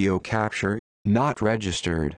Video capture, not registered.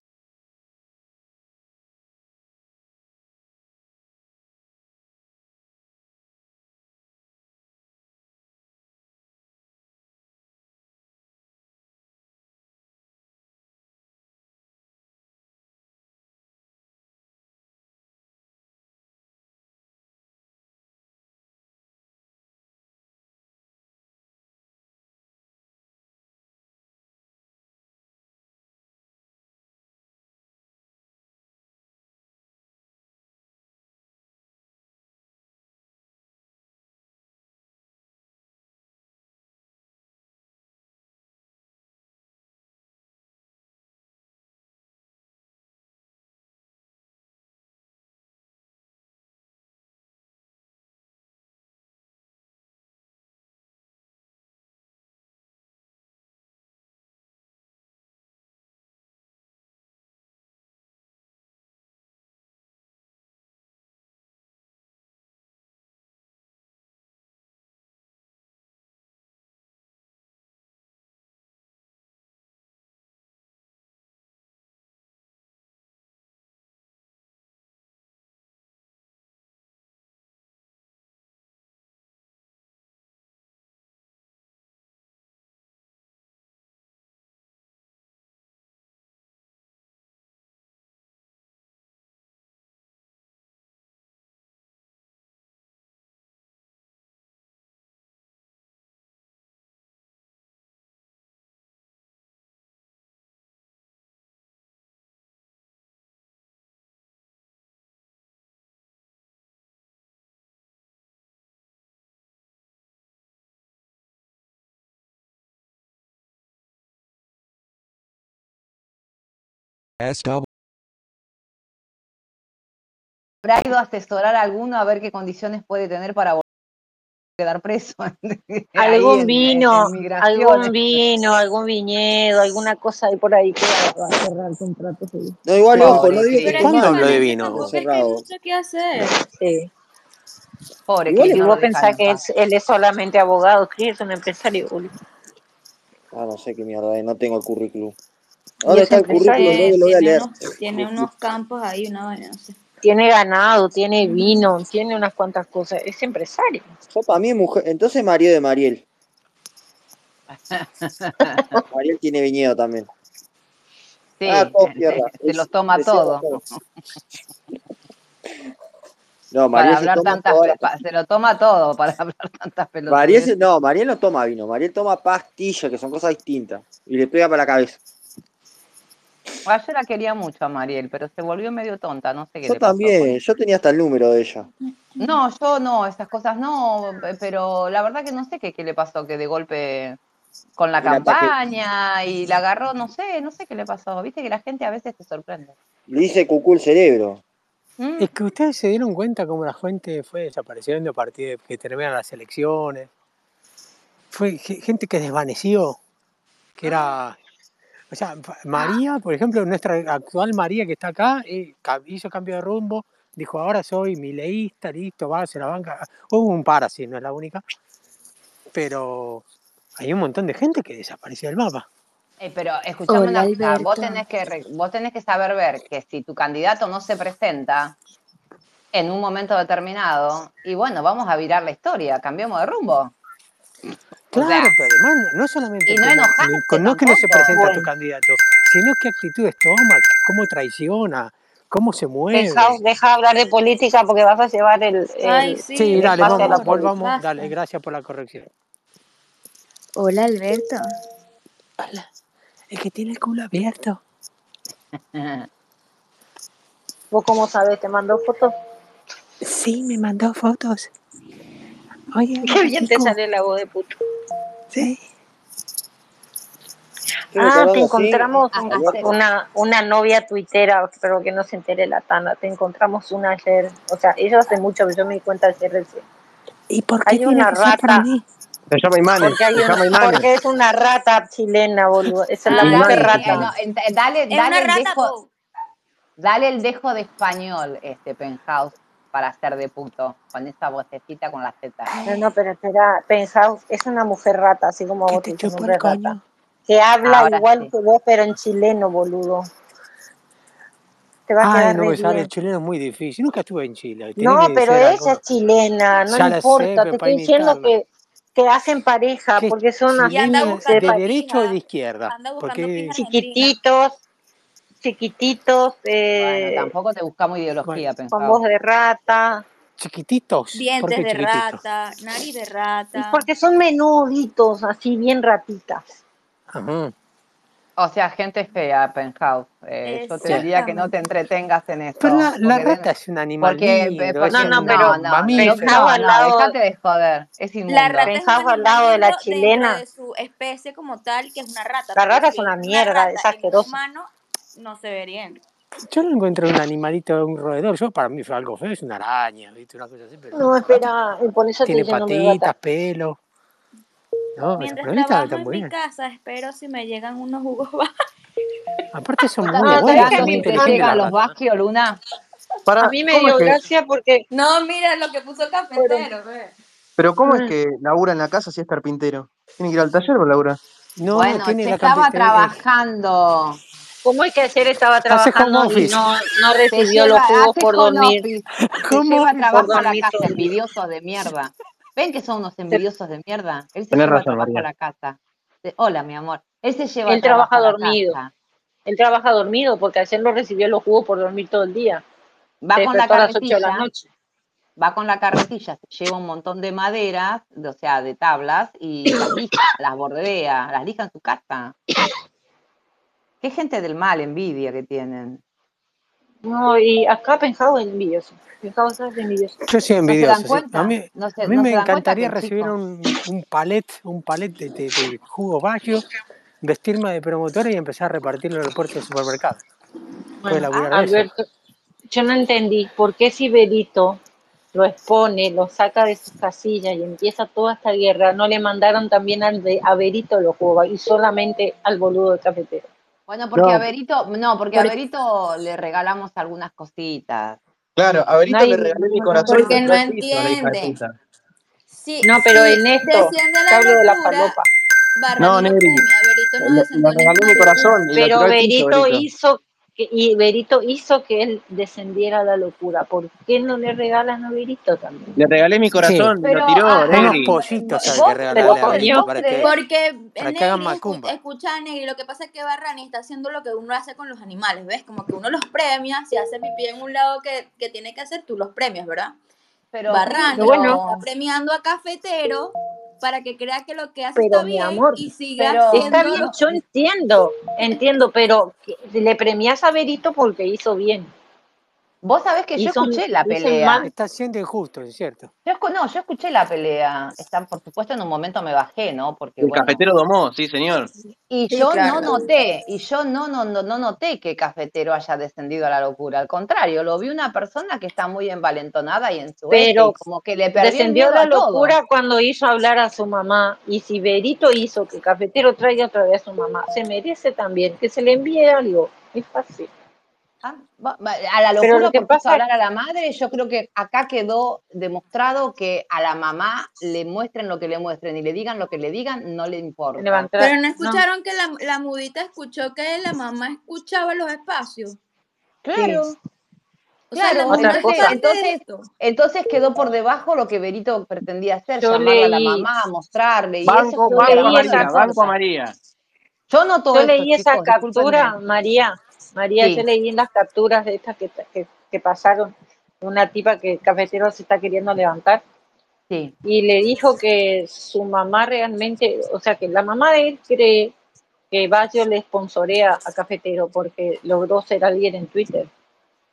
SW ¿Habrá ido a asesorar a alguno a ver qué condiciones puede tener para volver a quedar preso? Algún en- vino, en algún vino, algún viñedo, alguna cosa ahí por ahí que va a cerrar el contrato. sí. No, igual, Pobre ojo, no que es lo de que vino es que hay cerrado. mucho que hacer. Sí. Pobre Igual Y no vos pensás en que él es solamente abogado, Cris es un empresario. Ah, no sé qué mierda, no tengo el currículum. Y ¿Dónde es está el currículum? empresario, No, lo voy a tiene, leer. unos, tiene unos campos ahí, una vaina, no sé. tiene ganado, tiene vino, tiene unas cuantas cosas, es empresario. Yo para mí es mujer. Entonces Mario de Mariel. Mariel tiene viñedo también. Sí, Ah, todo se, tierra. se Es- los toma todo. todo. No, Para Mariel se hablar toma tantas, se lo toma todo para hablar tantas pelotas. Mariel no, Mariel no toma vino, Mariel toma pastillas, que son cosas distintas. Y le pega para la cabeza. Ayer la quería mucho a Mariel, pero se volvió medio tonta, no sé qué Yo le pasó. también, con- yo tenía hasta el número de ella. No, yo no, esas cosas no, pe- pero la verdad que no sé qué, qué le pasó, que de golpe con la El ataque. campaña y la agarró, no sé, no sé qué le pasó. Viste que la gente a veces te sorprende. Le dice cucú el cerebro. ¿Mm? Es que ustedes se dieron cuenta cómo la gente fue desapareciendo a partir de que terminan las elecciones. Fue ge- gente que desvaneció, que era... O sea, fa- María, por ejemplo, nuestra actual María que está acá, eh, hizo cambio de rumbo, dijo, ahora soy mileísta, listo, va, se la banca. Hubo un par así, no es la única. Pero hay un montón de gente que desapareció del mapa. Eh, pero escuchame Hola, una cosa, vos tenés, que, vos tenés que saber ver que si tu candidato no se presenta en un momento determinado, y bueno, vamos a virar la historia, cambiamos de rumbo. Claro, sea, pero además no, solamente y no que no se presenta tu Bueno. candidato, sino qué actitudes toma, cómo traiciona, cómo se mueve. Deja, deja hablar de política porque vas a llevar el, el- Ay, sí, Sí, el dale, la vamos, política. volvamos, dale, gracias por la corrección. Hola, Alberto. Hola, el que tiene el culo abierto. ¿Vos cómo sabés? ¿Te mandó fotos? Sí, me mandó fotos. Oye, Qué bien te sale la voz de puto. Sí. Ah, te encontramos una, una novia tuitera, pero que no se entere la tanda. Te encontramos una ayer. O sea, ella hace mucho, pero yo me di cuenta ayer recién. ¿Y por qué Hay tiene una que ser para rata. mí? Se llama Imanes, Porque, hay se llama una, Imanes. porque es una rata chilena, boludo. Esa es la mujer rata. No, dale, Es dale una el rata, dejo, dale el dejo de español, este penthouse, para hacer de puto, con esa vocecita con la Z. No, no, pero espera, pensá, es una mujer rata, así como vos te hombre el rata. coño. que habla Ahora igual sí. que vos, pero en chileno, boludo. Te va a Ay, quedar no sale el chileno es muy difícil. Nunca estuve en Chile. Tenés No, pero ser ella algo- es chilena, no sé, importa. pero Te estoy diciendo que, que hacen pareja, ¿Qué porque son así, de derecha o de izquierda? Porque argentina. Chiquititos, chiquititos, Bueno, eh, tampoco te buscamos ideología, con pensado. voz de rata. chiquititos. ¿Por Dientes de chiquititos? rata, nariz de Y rata. porque son menuditos, así bien ratitas. Ajá. O sea, gente fea, Penthouse. Eh, yo te diría que no te entretengas en eso. Pero la, la rata es un animal Porque, eh, lindo, porque- es No, un no, pero no, no, mamífero. No, al lado- de joder, es inmundo. La rata es al animal lado de la chilena. de su especie como tal, que es una rata. La rata es una mierda, rata es asquerosa. humano, no se verían. Yo no encontré un animalito, un roedor. Yo para mí fue algo feo, es una araña, ¿viste? Una cosa así. Pero No, espera, por eso tiene patitas, pelo. No, Mientras pero ahorita trabajo está en mi casa, espero si me llegan unos jugos Aparte son ¿Estás muy No, ¿sabes son qué? muy las los Luna? Para, A mí me ¿cómo dio es que, gracia porque No, mira lo que puso cafetero, ve. pero cómo es Mm. que labura en la casa si es carpintero? ¿Tiene que ir al taller o labura? No, bueno, tiene se la estaba trabajando. Como es que ayer estaba trabajando y no, recibió los lleva, jugos hace por dormir. office. trabajo Por a la dormir casa, envidiosos de mierda. ¿Ven que son unos envidiosos de mierda? Él se Tenés lleva razón, trabajo a María. la casa. Hola, mi amor. Él se lleva Él trabaja a la dormido. casa. Él trabaja dormido porque ayer no recibió los jugos por dormir todo el día. Va Se con la despertó a las 8 de la carretilla, noche. va con la carretilla, se lleva un montón de maderas, de- o sea, de tablas, y las lija, las bordea, las lija en su casa. Qué gente del mal, envidia que tienen. No, y acá pensado en envidioso. Pensado es envidioso. Yo soy ¿No se dan envidioso, sí. A mí, ¿No se, a mí no me encantaría recibir un, un palet, un palet de, de, de jugo vacío, vestirme de promotora y empezar a repartirlo en el puerto del supermercado. Bueno, eso. Alberto, yo no entendí por qué si Berito lo expone, lo saca de sus casillas y empieza toda esta guerra, no le mandaron también al de, a Berito los jugos y solamente al boludo de cafetero. Bueno, porque No. a Berito, no, porque a Porque- Berito le regalamos algunas cositas. Claro, a Berito le regalé mi corazón Porque no entiende. Si, No, pero en esto, hablo de la. Barra No, ni lo Negri, come. A Berito no Le, le regalé mi corazón Pero Berito Berito. hizo y Berito hizo que él descendiera a la locura. ¿Por qué no le regalan a Berito también? Le regalé mi corazón y lo Pero tiró, ah, Unos pollitos hay que regalarle a Berito para que, Porque para que hagan macumba. escucha a Negri, lo que pasa es que Barrani está haciendo lo que uno hace con los animales, ¿ves? Como que uno los premia, si hace pipí en un lado que, que tiene que hacer, tú los premias, ¿verdad? pero, Barrani bueno. está premiando a Cafetero para que crea que lo que hace Pero, está mi bien amor, y siga pero- haciendo Está bien, yo entiendo, entiendo, pero le premias a Berito porque hizo bien. Vos sabés que yo escuché la pelea. Está siendo injusto, es cierto. Yo, escu- no, yo escuché la pelea. Está, por supuesto, en un momento me bajé, ¿no? Porque, El bueno, cafetero domó, sí, señor. Y Sí, yo claro. no noté, y yo no, no, no, no noté que Cafetero haya descendido a la locura. Al contrario, lo vi una persona que está muy envalentonada y en su eje, Pero como que le perdió Descendió la todo. locura cuando hizo hablar a su mamá. Y si Berito hizo que Cafetero traiga otra vez a su mamá, se merece también que se le envíe algo. Es fácil. Ah, A la Pero locura lo que porque pasa- hablar a la madre, yo creo que acá quedó demostrado que a la mamá le muestren lo que le muestren y le digan lo que le digan, no le importa. Levantar- Pero no no. escucharon que la, la mudita escuchó que la mamá escuchaba los espacios. Claro. O sea, la Claro, Entonces- esto. Entonces quedó por debajo lo que Berito pretendía hacer, Yo llamarla a la leí- mamá, mostrarle. Y eso Banco, es como que banco leí no María, banco. María. Yo noto Yo esto, leí esa chicos, captura. María. María, Sí. yo leí en las capturas de estas que, que, que pasaron. Una tipa que Cafetero se está queriendo levantar. Sí. y le dijo que su mamá realmente, o sea, que la mamá de él cree que Baggio le sponsorea a Cafetero porque logró ser alguien en Twitter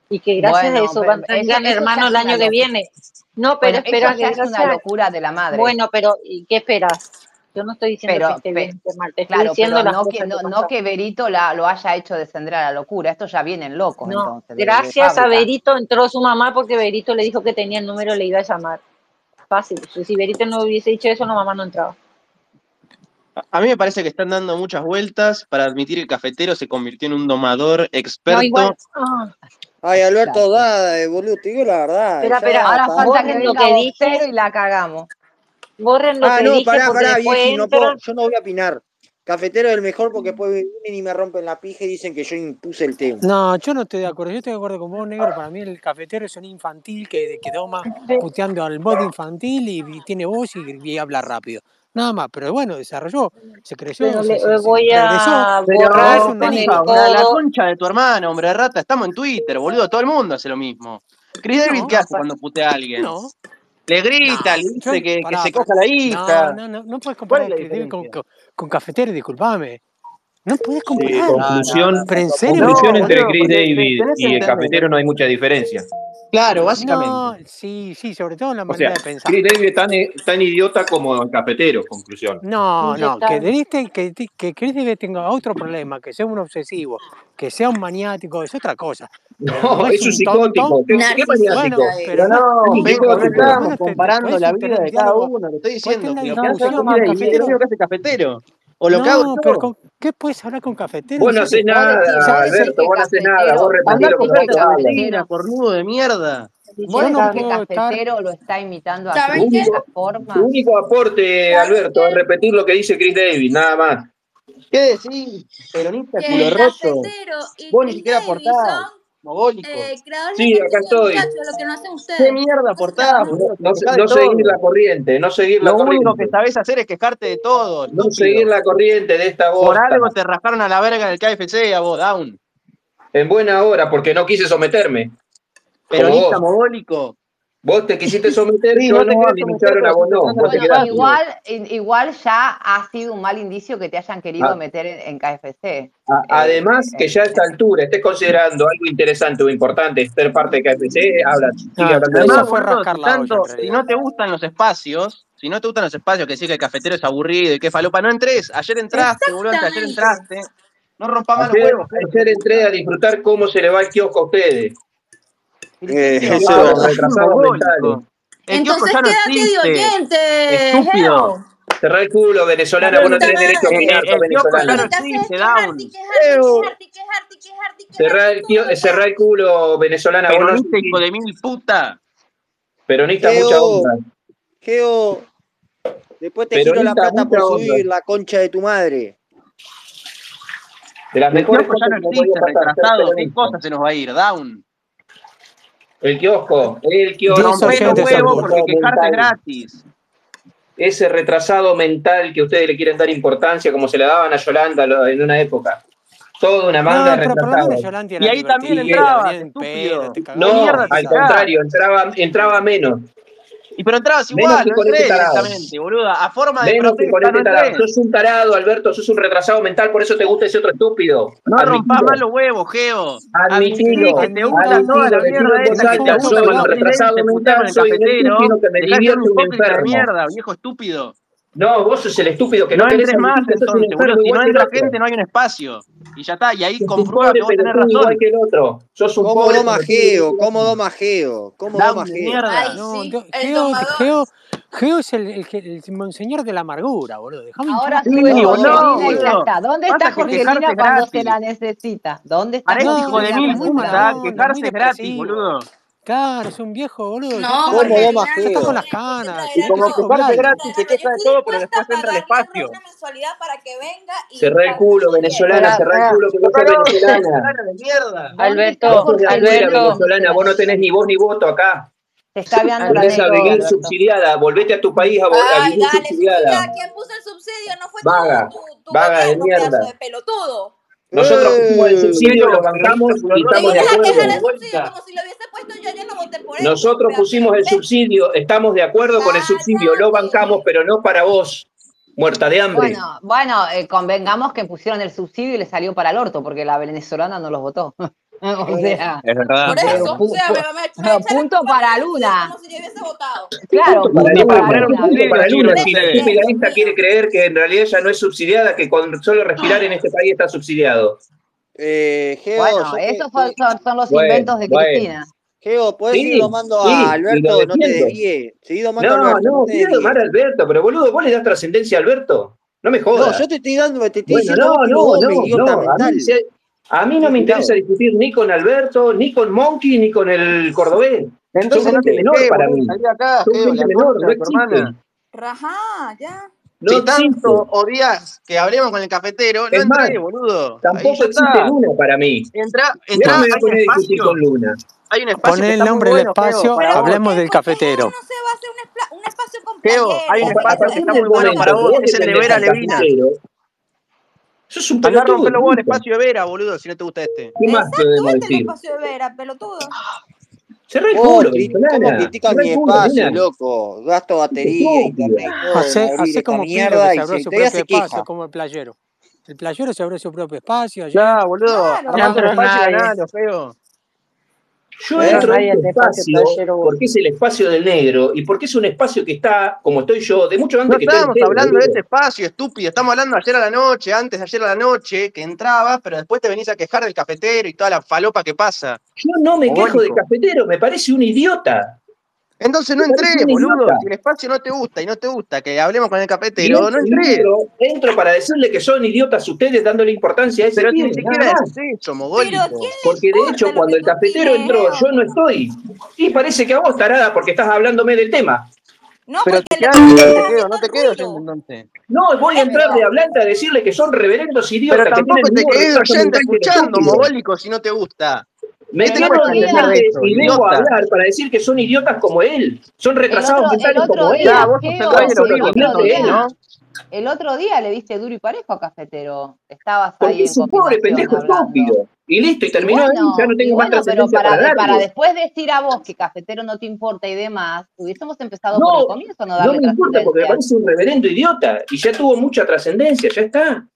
y que gracias Bueno, a eso van a tener gran hermano el año que viene. No, pero Bueno, espera que es una locura de la madre. Bueno, pero ¿y qué esperas? Yo no estoy diciendo Pero, que esté bien mal, te estoy claro, diciendo pero las no que, no, no pasaron. que Berito la, lo haya hecho descender a la locura. Esto ya vienen locos No, entonces. de- de gracias a. Berito entró su mamá porque Berito le dijo que tenía el número, le iba a llamar. Fácil. Si Berito no hubiese dicho eso, la mamá no entraba. A- A mí me parece que están dando muchas vueltas para admitir que el cafetero se convirtió en un domador experto. No, igual. ah, Ay, Alberto, Claro. da, boludo, te digo la verdad. Espera, espera, Ahora falta que lo que dije. y la cagamos. Borren lo ah, que no, dije pará, pará, después yo no voy a opinar. Cafetero es el mejor porque después vienen y me rompen la pija y dicen que yo impuse el tema. No, yo no estoy de acuerdo. Yo estoy de acuerdo con vos, negro. Para mí el cafetero es un infantil que, que toma puteando al modo infantil y, tiene voz y, habla rápido. Nada más, pero bueno, desarrolló, se creció. Pero se, le, se, eh, voy se a borrar un la concha de tu hermano, hombre rata. Estamos en Twitter, boludo. Todo el mundo hace lo mismo. Chris no, David, ¿qué hace cuando putea a alguien? No. Le grita, le dice que, que, se coja la hija. No, no, no, no puedes comparar el con, con, con, cafetero, disculpame. No puedes comparar. Sí, conclusión, no, no, entre Chris David y el cafetero no hay mucha diferencia. Claro, básicamente. sí, sí, sobre todo en la manera de pensar. Chris David es tan, tan, idiota como el cafetero, conclusión. No, no, que, que, que Chris David tenga otro problema, que sea un obsesivo, que sea un maniático, es otra cosa. No, es, un psicótico. ¿Qué maniático? Eh. Pero no, vengo, comparando la vida de cada uno. Lo estoy diciendo. ¿Qué es el cafetero? O lo hago ¿Qué puedes hablar con cafetero? Vos no hacés nada, Alberto, vos no hacés nada. Vos repetís lo que cafetero, cornudo de mierda. Vos no que cafetero lo está imitando a su única forma. Tu único aporte, Alberto, es repetir lo que dice Chris Davis, nada más. ¿Qué decís, peronista culo roto? Vos ni siquiera aportás. Mogólicos. Sí, acá estoy. ¿Qué mierda portada? No, no, seguir la corriente, no seguir la lo corriente. Único que sabés hacer es quejarte de todo. No seguir la corriente de esta voz. Por algo te rasparon a la verga en el KFC a vos, down. En buena hora, porque no quise someterme. Peronista mogólico. Vos te quisiste someter y no, te someter, a vos no. Igual, igual ya ha sido un mal indicio que te hayan querido ah. meter en, KFC. Eh, además, que eh. ya a esta altura estés considerando algo interesante o importante ser parte de KFC, habla. Fue si no te gustan los espacios, si no te gustan los espacios, que decís que el cafetero es aburrido y que falopa, no entres. Ayer entraste, boludo, ayer entraste. No rompamos los huevos. Ayer entré a disfrutar cómo se le va el kiosco a ustedes. Eh, Entonces quédate de oyente. Estúpido. Cerrar el culo, venezolana, vos no tenés derecho a opinar, eh, venezolana. Cerrar el culo, venezolana, Peronista, hijo de mil puta. Peronista, mucha onda. Geo, después te Peronista, giro la plata por subir la concha de tu madre. De las mejores cosas, no existe, retrasado, ¿qué cosa se nos va a ir? Down. El kiosco, el kiosco. Rompe los huevos porque quejarte gratis. Ese retrasado mental que ustedes le quieren dar importancia, como se le daban a Yolanda en una época. Toda una manga no, retrasada. Y ahí también entraba, no, al contrario, entraba, entraba menos. Y pero entrabas igual, entré este directamente, boluda. A forma de Menos que este un tarado, Alberto, sos un retrasado mental, por eso te gusta ese otro estúpido. No rompas más los huevos, Geo. Admitilo. Viejo estúpido. No, vos sos el estúpido que no, no entres más, entonces, bueno, si no entra gente no hay un espacio. Y ya está, y ahí comprueba que vos tenés razón. Que el otro. Sos un cómodo majeo, cómodo majeo, cómodo majeo. Mierda. No, Geo, Geo, es el, monseñor de la amargura, boludo. Dejame Ahora sí, no, no, está. ¿Dónde está Jorgelina cuando se la necesita? ¿Dónde está? Parece hijo de mil puta, quejarse gratis, boludo. Claro, es un viejo. No, ¿Cómo va con las canas. Y como gratis, se de todo, pero después entra espacio. El culo, venezolana, cerrá el culo, que no sos venezolana. Alberto, Alberto. Venezolana, vos no tenés ni voz ni voto acá. Está hablando la subsidiada, volvete a tu país a, subsidiada. El subsidio? No fue tu, vaga de mierda. de pelotudo. Nosotros eh. como el subsidio lo bancamos y estamos de acuerdo. Nosotros pusimos el subsidio, estamos de acuerdo con el ah, subsidio, lo bancamos, pero no para vos, muerta de hambre. Bueno, bueno eh, convengamos que pusieron el subsidio y le salió para el orto, porque la venezolana no los votó. O sea, punto para Luna. Claro, para, Si la liberalista quiere creer que en realidad ya no es subsidiada, que con solo respirar en este país está subsidiado. Eh, bueno, esos son, los inventos de. Cristina. Geo, puedes ir domando a Alberto, no te desvíes. No. No, no, quiero domar a Alberto, pero boludo, vos le das trascendencia a Alberto. No me jodas. No, yo te estoy dando, te estoy diciendo no, no, no, no, no, a mí no me interesa discutir ni con Alberto, ni con Monkey, ni con el cordobés. Entonces no menor para mí. Acá, Son gente menor, no existe. Rajá, ya. No si tanto odias que hablemos con el cafetero, no entré, boludo. Tampoco existe Luna para mí. Entra, entra no me voy a poner espacio, con Luna. Hay un espacio. Poné el nombre del espacio, pero hablemos del cafetero. No se va a hacer un, un espacio con Keo, hay un espacio que está muy bueno para vos, es el de Vera Levina. Eso es un pelotudo. Agarra un espacio de vera, boludo, si no te gusta este. ¿Qué más te el espacio de vera, pelotudo. Se re oh, culo, ¿Cómo critican mi espacio, mira. loco? Gasto batería, internet, todo. Hacé, como mierda que se abrió su propio espacio, como el playero. El playero se abrió su propio espacio. Ya, boludo. Claro, no, pero nada, feo. Yo entro en este porque es el espacio del negro y porque es un espacio que está, como estoy yo, de mucho antes no que estamos estoy hablando de este espacio, estúpido. Estamos hablando ayer a la noche, antes de ayer a la noche, que entrabas, pero después te venís a quejar del cafetero y toda la falopa que pasa. Yo no me quejo del cafetero, me parece un idiota. Entonces no entré, boludo. Si el espacio no te gusta y no te gusta que hablemos con el capetero, no entré. Entro, para decirle que son idiotas ustedes dándole importancia a ese Pero ni siquiera es eso, mogólico. Porque de hecho, cuando el cafetero entró, yo no estoy. Y parece que a vos, tarada, porque estás hablándome del tema. No, pero te quedas, no te quedo, no te quedo, yo entonces. No, voy a entrar de hablante a decirle que son reverendos idiotas. Pero tampoco que te escuchando, mogólico, si no te gusta. Me el tengo que hablar hablar para decir que son idiotas como él, son retrasados mentales como él. El, otro día, le diste duro y parejo a Cafetero. Estabas Porque ahí. Es un pobre pendejo estúpido. Y listo, y terminó bueno, ahí, ya no tengo bueno, más Pero para, para, para, después decir a vos que cafetero no te importa y demás, hubiésemos empezado no, por el comienzo, no darle No me importa porque me parece un reverendo idiota y ya tuvo mucha trascendencia, ya está.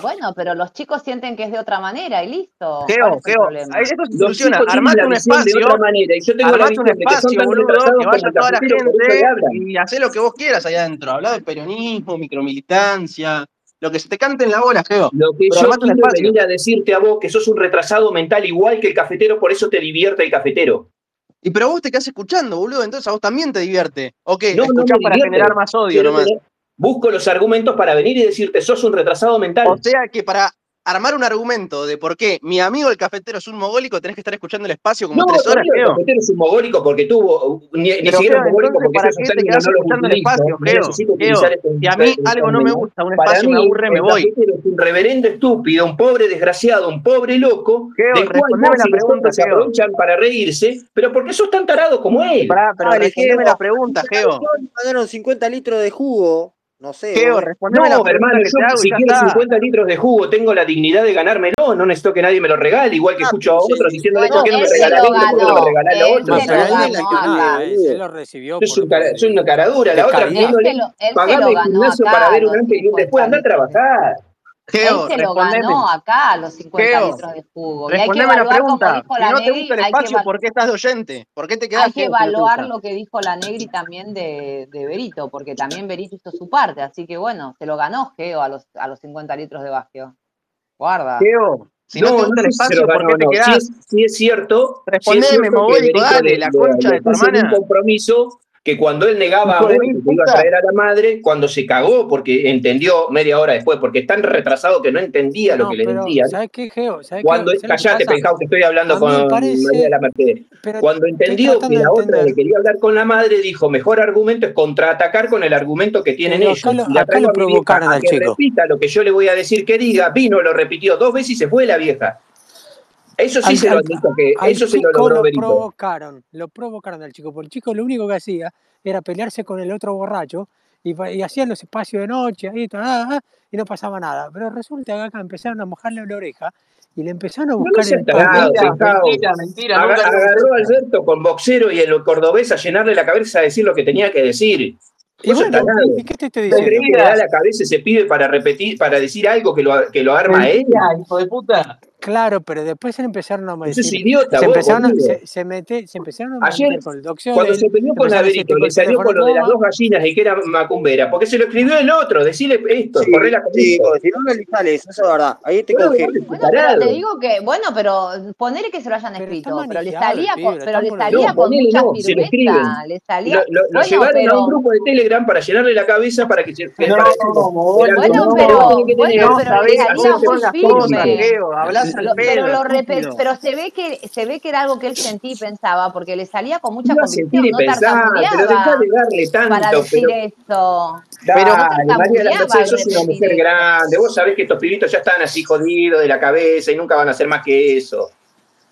Bueno, pero los chicos sienten que es de otra manera y listo. Teo, Teo, eso soluciona. Armate un espacio. De otra manera. Yo tengo armate un espacio, boludo, que vaya toda la gente y hacé lo que vos quieras allá adentro. Habla de peronismo, micromilitancia, lo que se te cante en la bola, Geo. Lo que Pero yo quiero venir a decirte a vos que sos un retrasado mental igual que el cafetero, por eso te divierte el cafetero. Y pero vos te quedás escuchando, boludo, entonces a vos también te divierte. Ok, no, escuchás no para divierte. generar más odio nomás busco los argumentos para venir y decirte, sos un retrasado mental. O sea que para armar un argumento de por qué mi amigo el cafetero es un mogólico, tenés que estar escuchando el espacio como no, tres horas. No, el cafetero es un mogólico porque tuvo, ni, ni siquiera un mogólico porque para qué te quedas escuchando el espacio, creo. Este si a mí algo no me gusta, un espacio mí, me aburre, me voy. Es un reverendo estúpido, un pobre desgraciado, un pobre loco, Geo, del cual más la pregunta, se aprovechan para reírse, pero ¿por qué sos tan tarado como él? Pará, pero ah, respondeme la pregunta, Geo. Pagaron 50 litros de jugo no sé. Teo, respondeme no, la hermano, que yo, te hago, si quiero 50 litros de jugo, tengo la dignidad de ganármelo, no necesito que nadie me lo regale, igual que escucho a otros sí, diciéndole no, por no me regalaré, por qué no me regalás lo otro. Él lo recibió. Soy una caradura, la otra pidiéndole pagarme el gimnasio para ver un antes y un después, andá a trabajar. Geo, Él se lo ganó acá a los 50 Geo, litros de jugo. Y hay que la pregunta. Dijo la si no Negri, te gusta el espacio, ¿por qué estás de oyente? ¿Por qué te quedas Hay que evaluar lo que dijo la Negri también de, de, Berito, porque también Berito hizo su parte. Así que bueno, se lo ganó Geo a los, a los 50 litros de Basquio. Guarda. Geo, si no, no, te gusta el espacio, ¿por qué no, te quedás? Si es, es cierto, respondeme, si es cierto que dale, la concha de tu hermana. un compromiso que cuando él negaba a iba a traer a la madre, cuando se cagó, porque entendió media hora después, porque es tan retrasado que no entendía lo que le decían. ¿Sabes qué, Geo? Cuando qué, callate, Penjao, que estoy hablando con parece, María la Mercedes. Cuando entendió que la otra le quería hablar con la madre, dijo, mejor argumento es contraatacar con el argumento que tienen ellos. Acá lo, acá lo provocaron a al que chico. repita lo que yo le voy a decir que diga, vino, lo repitió dos veces y se fue la vieja. Eso sí al, se lo admito, que al eso chico se lo, lo provocaron, lo provocaron al chico, porque el chico lo único que hacía era pelearse con el otro borracho y, y hacían los espacios de noche ahí, nada, ah, ah, y no pasaba nada. Pero resulta que acá empezaron a mojarle la oreja y le empezaron a buscar no el tarado, mentira, mentira, mentira, Agar, nunca... agarró a Alberto con boxero y el cordobés a llenarle la cabeza a decir lo que tenía que decir. Y bueno, ¿y qué te estoy diciendo? ¿No que le da la cabeza ese pibe para repetir, para decir algo que lo, que lo arma mentira, él? hijo de puta! Claro, pero después se empezaron a decir, es idiota, se, empezaron, se, se, mete, se empezaron a Ayer, Cuando se peleó con le salió con lo de las dos gallinas y que era macumbera, porque se lo escribió el otro, decirle esto, sí, correr la sí, le eso es verdad. Ahí te coge. Bueno, pero te digo que, bueno, pero poner que se lo hayan escrito, pero, le salía con, pero le salía no, con mucha no, lo, lo llevaron a un grupo de Telegram para llenarle la cabeza para que se ve que se ve que era algo que él sentía y pensaba, porque le salía con mucha sentir convicción, no pensar, pero tartamudeaba de darle tanto. para decir pero- esto. Dale, no María de la sos una mujer grande. Vos sabés que estos pibitos ya están así jodidos de la cabeza y nunca van a hacer más que eso.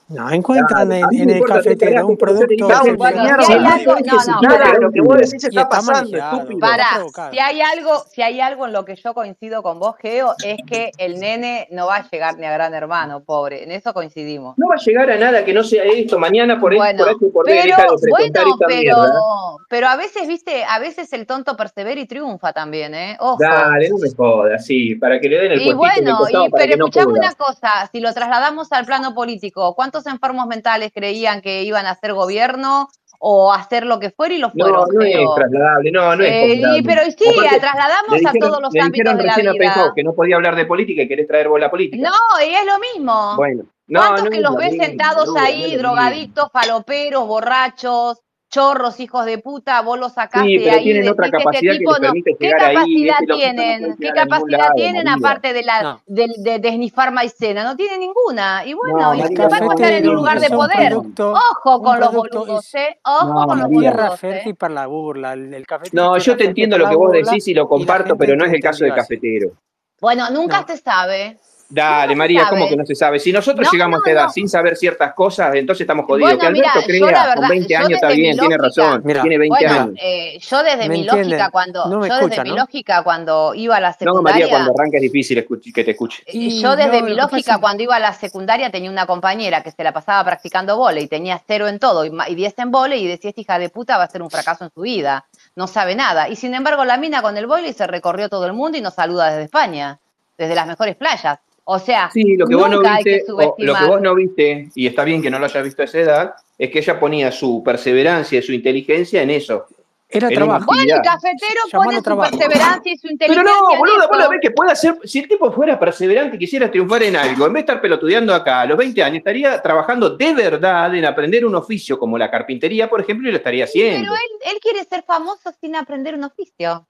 No, encuentran en, en el cafetero un producto Bueno, si hay algo, no, no, lo que vos decís está está pasando, estúpido. provocado. si hay algo, si hay algo en lo que yo coincido con vos, Geo, es que el nene no va a llegar ni a gran hermano, pobre. En eso coincidimos. No va a llegar a nada que no sea esto. Mañana por, Bueno, por y por pero, frecuentar bueno, esta pero, mierda. pero a veces, viste, a veces el tonto persevera y triunfa también, ¿eh? Ojo. Dale, no me jodas, sí, para que le den el Y bueno, y, para pero no escuchame una cosa, si lo trasladamos al plano político, ¿cuántos enfermos mentales creían que iban a hacer gobierno o hacer lo que fuera y lo No, fueron? no es Geo? trasladable, no, no es Eh, y, comparable. pero sí, Aparte, trasladamos le a dijeron- todos los ámbitos dijeron de la vida. Pejo que no podía hablar de política y querés traer vos la política. No, y es lo mismo. Bueno, no, ¿Cuántos no que es los lo ves sentados no, no ahí, es drogadictos, faloperos, borrachos, chorros, hijos de puta, vos los sacaste Sí, pero ahí, tienen otra capacidad este que tipo les no. ¿Qué ahí, capacidad este tienen? ¿Qué capacidad lado, tienen aparte de la No. de, de, de esnifar maicena? No tienen ninguna. Y bueno, No, y capaz que están en un lugar de poder. producto, Ojo con los boludos, es ¿eh? Ojo No, con los boludos, ¿eh? fértil para la burla. El, el cafetero No, yo te entiendo lo que vos decís y lo comparto, pero no es el caso del cafetero. Bueno, nunca se sabe. Dale, María, ¿cómo que no se sabe? Si nosotros No, llegamos a esta edad no. sin saber ciertas cosas, entonces estamos jodidos. Bueno, que Alberto crea, con verdad, 20 yo años está bien, tiene razón, Mira, tiene 20 bueno, años. eh, yo desde ¿me mi lógica cuando, yo desde mi lógica cuando iba a la No, María, secundaria, cuando arranca es difícil que te escuche. eh, Y yo desde no, mi lógica cuando iba a la secundaria tenía una compañera que se la pasaba practicando vole y tenía cero en todo y ma- y 10 en vole y decía, esta hija de puta va a ser un fracaso en su vida, no sabe nada. Y sin embargo la mina con el vole se recorrió todo el mundo y nos saluda desde España, desde las mejores playas. O sea, Sí, lo que vos no nunca hay que viste, o lo que subestimar. vos no viste, y está bien que no lo hayas visto a esa edad, es que ella ponía su perseverancia y su inteligencia en eso. Era en trabajo. Bueno, el cafetero Llamalo pone su trabajo. perseverancia y su Pero inteligencia no, en boludo, vos ves que puede hacer, si el tipo fuera perseverante y quisiera triunfar en algo, en vez de estar pelotudeando acá a los 20 años, estaría trabajando de verdad en aprender un oficio como la carpintería, por ejemplo, y lo estaría haciendo. Pero él, él quiere ser famoso sin aprender un oficio.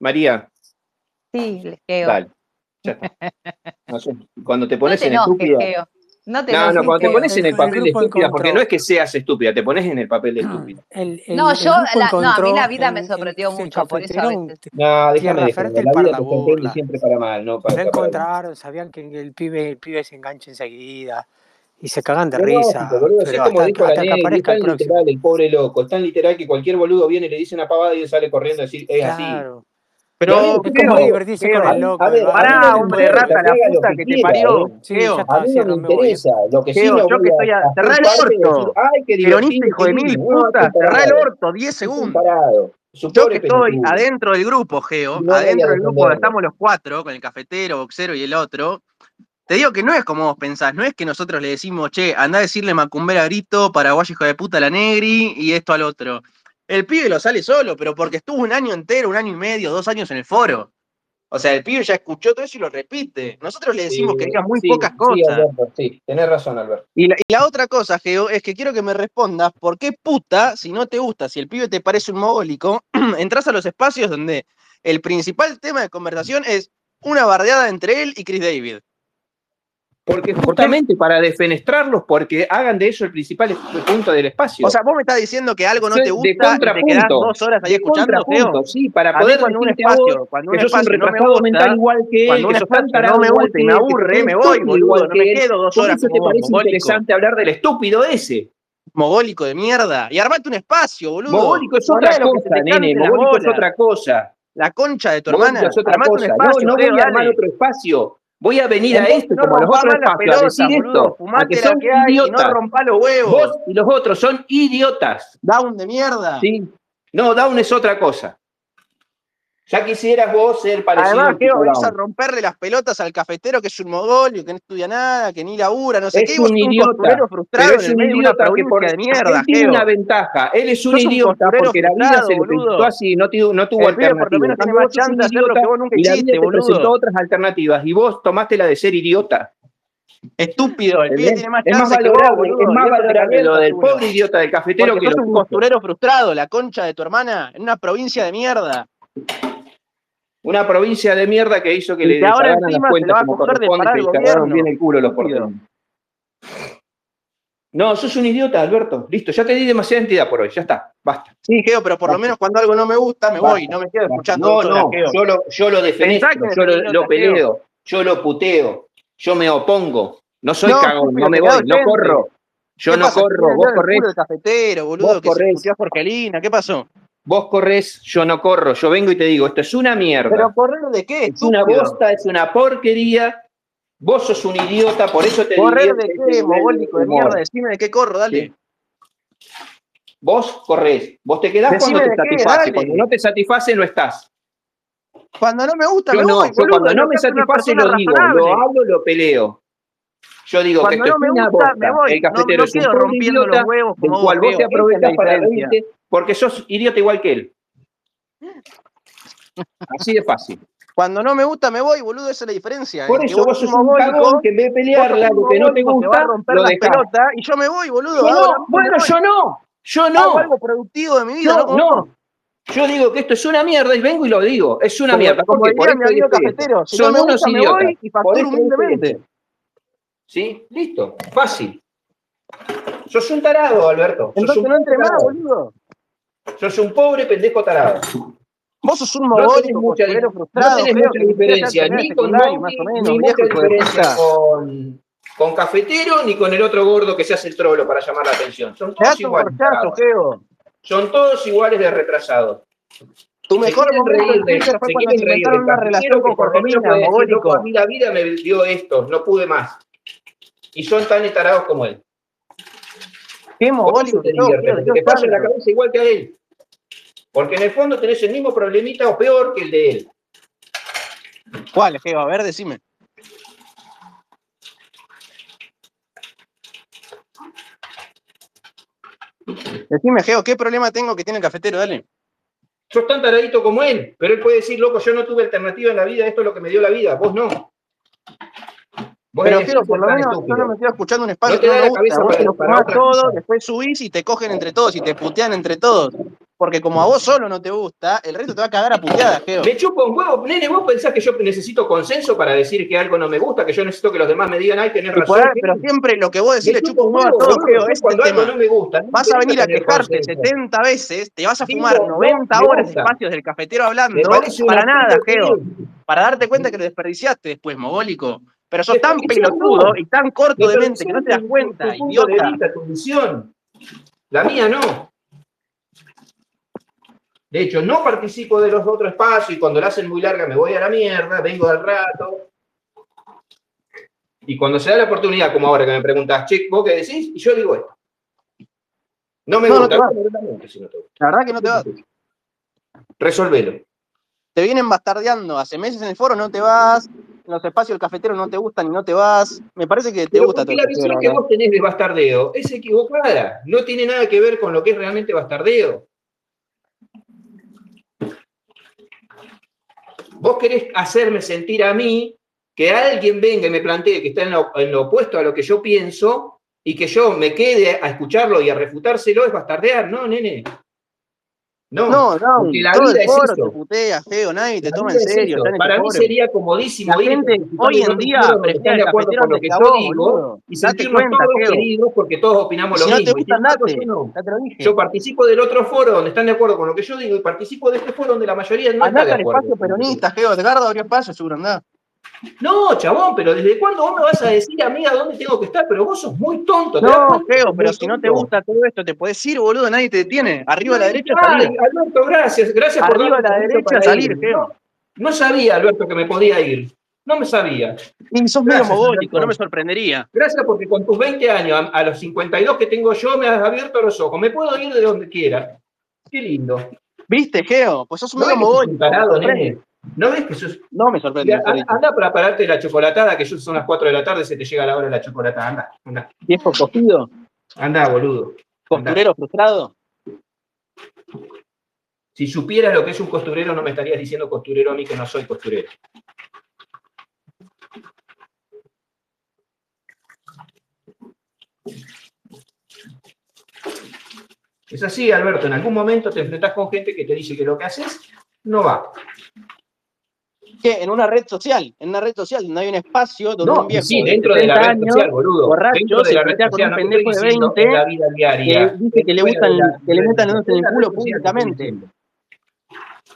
María, Sí, les Geo. dale. Ya está. No sé, cuando te No pones te en enojes, estúpida. Geo. No te No, no, cuando te pones en el El- el papel de estúpida, porque no es que seas estúpida, te pones en el papel de estúpida. El, el- No, el yo, la- no, a mí la vida en- me en- sorprendió en mucho, por eso a veces. No, déjame Tierra de joder, fértil la para vida la te siempre para mal, no para bien. encontraron, sabían que el pibe, el pibe se engancha enseguida y se cagan de risa. boludo, como hasta, la que es tan el literal el pobre loco, es tan literal que cualquier boludo viene y le dice una pavada y él sale corriendo a decir, es así. Pero, Geo, divertirse con el loco. pará, hombre, rata, la puta que te parió. A mí no me interesa, lo que sí yo que estoy a... Cerrá el orto. Peronista, hijo de mil putas, cerrá el orto, 10 estoy segundos. Yo que estoy adentro del grupo, Geo, adentro del grupo, defenderlo. estamos los cuatro, con el cafetero, boxero y el otro. Te digo que no es como vos pensás, no es que nosotros le decimos, che, anda a decirle macumbera a grito, paraguayo hijo de puta la negri y esto al otro. El pibe lo sale solo, pero porque estuvo un año entero, un año y medio, dos años en el foro. O sea, el pibe ya escuchó todo eso y lo repite. Nosotros le decimos que diga muy sí, pocas Sí, cosas. Alberto, sí, tenés razón, Alberto. Y la, y la otra cosa, Geo, es que quiero que me respondas por qué puta, si no te gusta, si el pibe te parece un mogólico, entras a los espacios donde el principal tema de conversación es una bardeada entre él y Chris David. Porque justamente para defenestrarlos, porque hagan de eso el principal punto del espacio. O sea, vos me estás diciendo que algo no te de gusta y te quedás dos horas ahí de escuchando, sí, para poder cuando un espacio, vos cuando un que espacio no me gusta, mental igual que él, cuando un que no me gusta y me él, que aburre, me voy, boludo, no me él. quedo dos Por horas eso te como parece mogólico. interesante hablar del estúpido ese. Mogólico de mierda. Y armate un espacio, boludo. Mogólico es otra cosa, nene, mogólico es otra cosa. La concha de tu Mogólico hermana. es otra Armate un cosa. espacio, no, voy a armar otro espacio. Voy a venir a este, no como los otros las espacios, a decir esto, a Fumate que la son que hay y no idiotas. rompás los huevos. Vos y los otros son idiotas. Down de mierda. ¿sí? No, Down es otra cosa. Ya quisieras vos ser parecido Además, Geo, venís a romperle las pelotas al cafetero que es un mogolio, que no estudia nada, que ni labura, no sé Es qué. y vos un un idiota, costurero frustrado Pero es un idiota que por, de mierda, él tiene una ventaja. Él es un un idiota costurero porque la vida se le presentó así, no, tuvo- no tuvo pibe por lo menos En tiene cambio, más vos sos un chance de hacer lo idiota que vos nunca y la vida hiciste, te presentó otras alternativas y vos tomaste la de ser idiota. Estúpido, el pibe tiene más Es más chance que vos, boludo. es más valorable lo del pobre idiota del cafetero que sos un costurero frustrado, la concha de tu hermana, en una provincia de mierda. Una provincia de mierda que hizo que Y le que ahora pagaran las encima se va a coger de corresponde, parar que el le cagaron gobierno. bien el culo los porteños. No, sos un idiota, Alberto. Listo, ya te di demasiada entidad por hoy, ya está, basta. Sí, Geo, pero por lo menos cuando algo no me gusta, me voy, no me quedo escuchando No, no, Geo. yo lo, yo lo defenestro, yo lo, peleo, yo lo puteo, yo me opongo. No soy No, cagón, no me voy, no corro. Yo ¿Qué no pasa? corro, ¿Quién vos el corres, del cafetero, boludo, Vos que se corres. a Jorgelina, ¿qué pasó? Vos corres, yo no corro. Yo vengo y te digo, esto es una mierda. Pero correr de qué, es una bosta, es una porquería. Vos sos un idiota, por eso te ¿Correr de qué, mogólico de mierda? Decime de qué corro, dale. Vos corres, vos te quedás Decime cuando te satisface, cuando no te satisface no estás. Cuando no me gusta, Yo me no, voy, yo boludo, cuando no me satisface lo digo, razonable. lo hablo, lo peleo. Yo digo Cuando que esto no me es una gusta, bosta. me voy. El cafetero No- no es un rompiendo los huevos como cual vos, te la aprovechás para reírte porque sos idiota igual que él. Así de fácil. Cuando no me gusta, me voy, boludo, esa es la diferencia. Por El que eso vos sos un cagón que en vez de pelearla, lo que no te mogólico, te va a gusta, romper lo las dejás. pelotas y yo me voy, boludo. Yo hago no, la bueno, me voy. yo no, yo Hago no. algo productivo de mi vida, No, no no. Yo digo que esto es una mierda y vengo y lo digo. Es una Como- mierda. ¿Por como qué? Por mi amigo cafetero, si Son no me unos gusta, me idiotas. voy y Por humildemente. ¿Sí? Listo. Fácil. Sos un tarado, Alberto. Sos Entonces un no entre más, boludo. Sos un pobre pendejo tarado. Vos sos un No tenés mucha, no tenés mucha diferencia ni con ni mucha diferencia con, con Cafetero, ni con el otro gordo que se hace el trolo para llamar la atención. Son todos iguales. Son todos iguales de retrasados. Tu mejor momento de- fue se cuando inventaron una relación con loco, mogólico. a mí la vida me dio esto, no pude más. Y son tan tarados como él. Qué mogólico te porque Dios te falla la santo. cabeza igual que a él. Porque en el fondo tenés el mismo problemita o peor que el de él. ¿Cuál, Geo? A ver, decime. Decime, Geo, ¿qué problema tengo que tiene el cafetero? Dale. Sos tan taradito como él, pero él puede decir, loco, yo no tuve alternativa en la vida, esto es lo que me dio la vida, vos no. Pero, Geo, por lo menos yo no me estoy escuchando un espacio No te que da no me gusta. Vos para- te lo para todo, después subís y te cogen entre todos y te putean entre todos. Porque como a vos solo no te gusta, el resto te va a cagar a puteadas, Geo. Me chupa un huevo, nene, vos pensás que yo necesito consenso para decir que algo no me gusta, que yo necesito que los demás me digan, ay, tenés razón. pero siempre lo que vos decís le chupa un huevo a boludo, Geo. es el cuando algo tema. no me gusta, no Vas a venir a quejarte consenso. 70 veces, te vas a fumar no, 90 me horas de espacios del cafetero hablando para nada, Geo. Para darte cuenta que lo desperdiciaste después, mogólico. Pero sos tan pelotudo no. y tan corto de mente que no te das tu- cuenta, tu de idiota. vista, tu visión. La mía no. De hecho, no participo de los otros espacios y cuando la hacen muy larga me voy a la mierda, vengo al rato. Y cuando se da la oportunidad, como ahora que me preguntas, che, ¿vos qué decís? Y yo digo esto. No me No, no gusta. te va. absolutamente, si no te gusta. La verdad que no te va. Resolvelo. Te vienen bastardeando. Hace meses en el foro no te vas. Los espacios del cafetero no te gustan y no te vas. Me parece que te Pero gusta todo la visión que vos tenés de bastardeo es equivocada. No tiene nada que ver con lo que es realmente bastardeo. Vos querés hacerme sentir a mí que alguien venga y me plantee que está en lo, en lo opuesto a lo que yo pienso y que yo me quede a escucharlo y a refutárselo es bastardear. No, nene. No, No, no, porque la vida es foro eso. te putea, feo, nadie te La toma en es serio. este Para mí sería comodísimo La gente hoy en día prefiere de acuerdo con lo que yo digo y sentirnos todos queridos porque todos opinamos lo mismo. Yo no. Ya te lo dije. Yo participo del otro foro donde están de acuerdo con lo que yo digo y participo de este foro donde la mayoría no está Andate de al acuerdo. espacio peronista, Geo. Edgardo abrió espacio, seguro, andá. No, chabón, pero ¿desde cuándo vos me vas a decir a mí a dónde tengo que estar? Pero vos sos muy tonto. ¿te das No, Sos pero si no te gusta todo esto, te puedes ir, boludo, nadie te detiene. Arriba a la derecha, salir. Alberto, gracias. Gracias por Arriba a la un derecha, salir. Geo. No, sabía, Alberto, que me podía ir. No me sabía. Y sos medio mogólico, no me sorprendería. Gracias porque con tus 20 años, a, los 52 que tengo yo, me has abierto los ojos. Me puedo ir de donde quiera. Qué lindo. ¿Viste, Geo? Pues sos ¿No medio un mogólico. ¿No ves que sos... No me sorprende, anda para pararte la chocolatada, que son las 4 de la tarde, se te llega la hora de la chocolatada. Anda, anda. Viejo cogido, Anda, boludo. Anda. costurero frustrado. Si supieras lo que es un costurero, no me estarías diciendo costurero a mí que no soy costurero. Es así, Alberto. En algún momento te enfrentás con gente que te dice que lo que haces no va. Dije en una red social, en una red social donde hay un espacio donde No, un viejo sí, dentro de la 70 red años, social, boludo. borracho, Dentro de se la red con social, un no te pendejo estoy de diciendo 20 en la vida diaria. que dice que le gustan, la que le metan en el culo públicamente.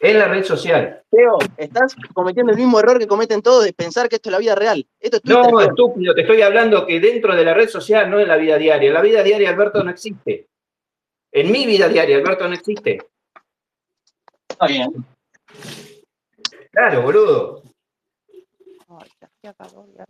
En la red social. Teo, estás cometiendo el mismo error que cometen todos de pensar que esto es la vida real. Esto es Twitter. No, estúpido, te estoy hablando que dentro de la red social, no en la vida diaria. En la vida diaria, Alberto, no existe. En mi vida diaria, Alberto, no existe. Está bien. Claro, boludo. Ay, ya se acabó, ya.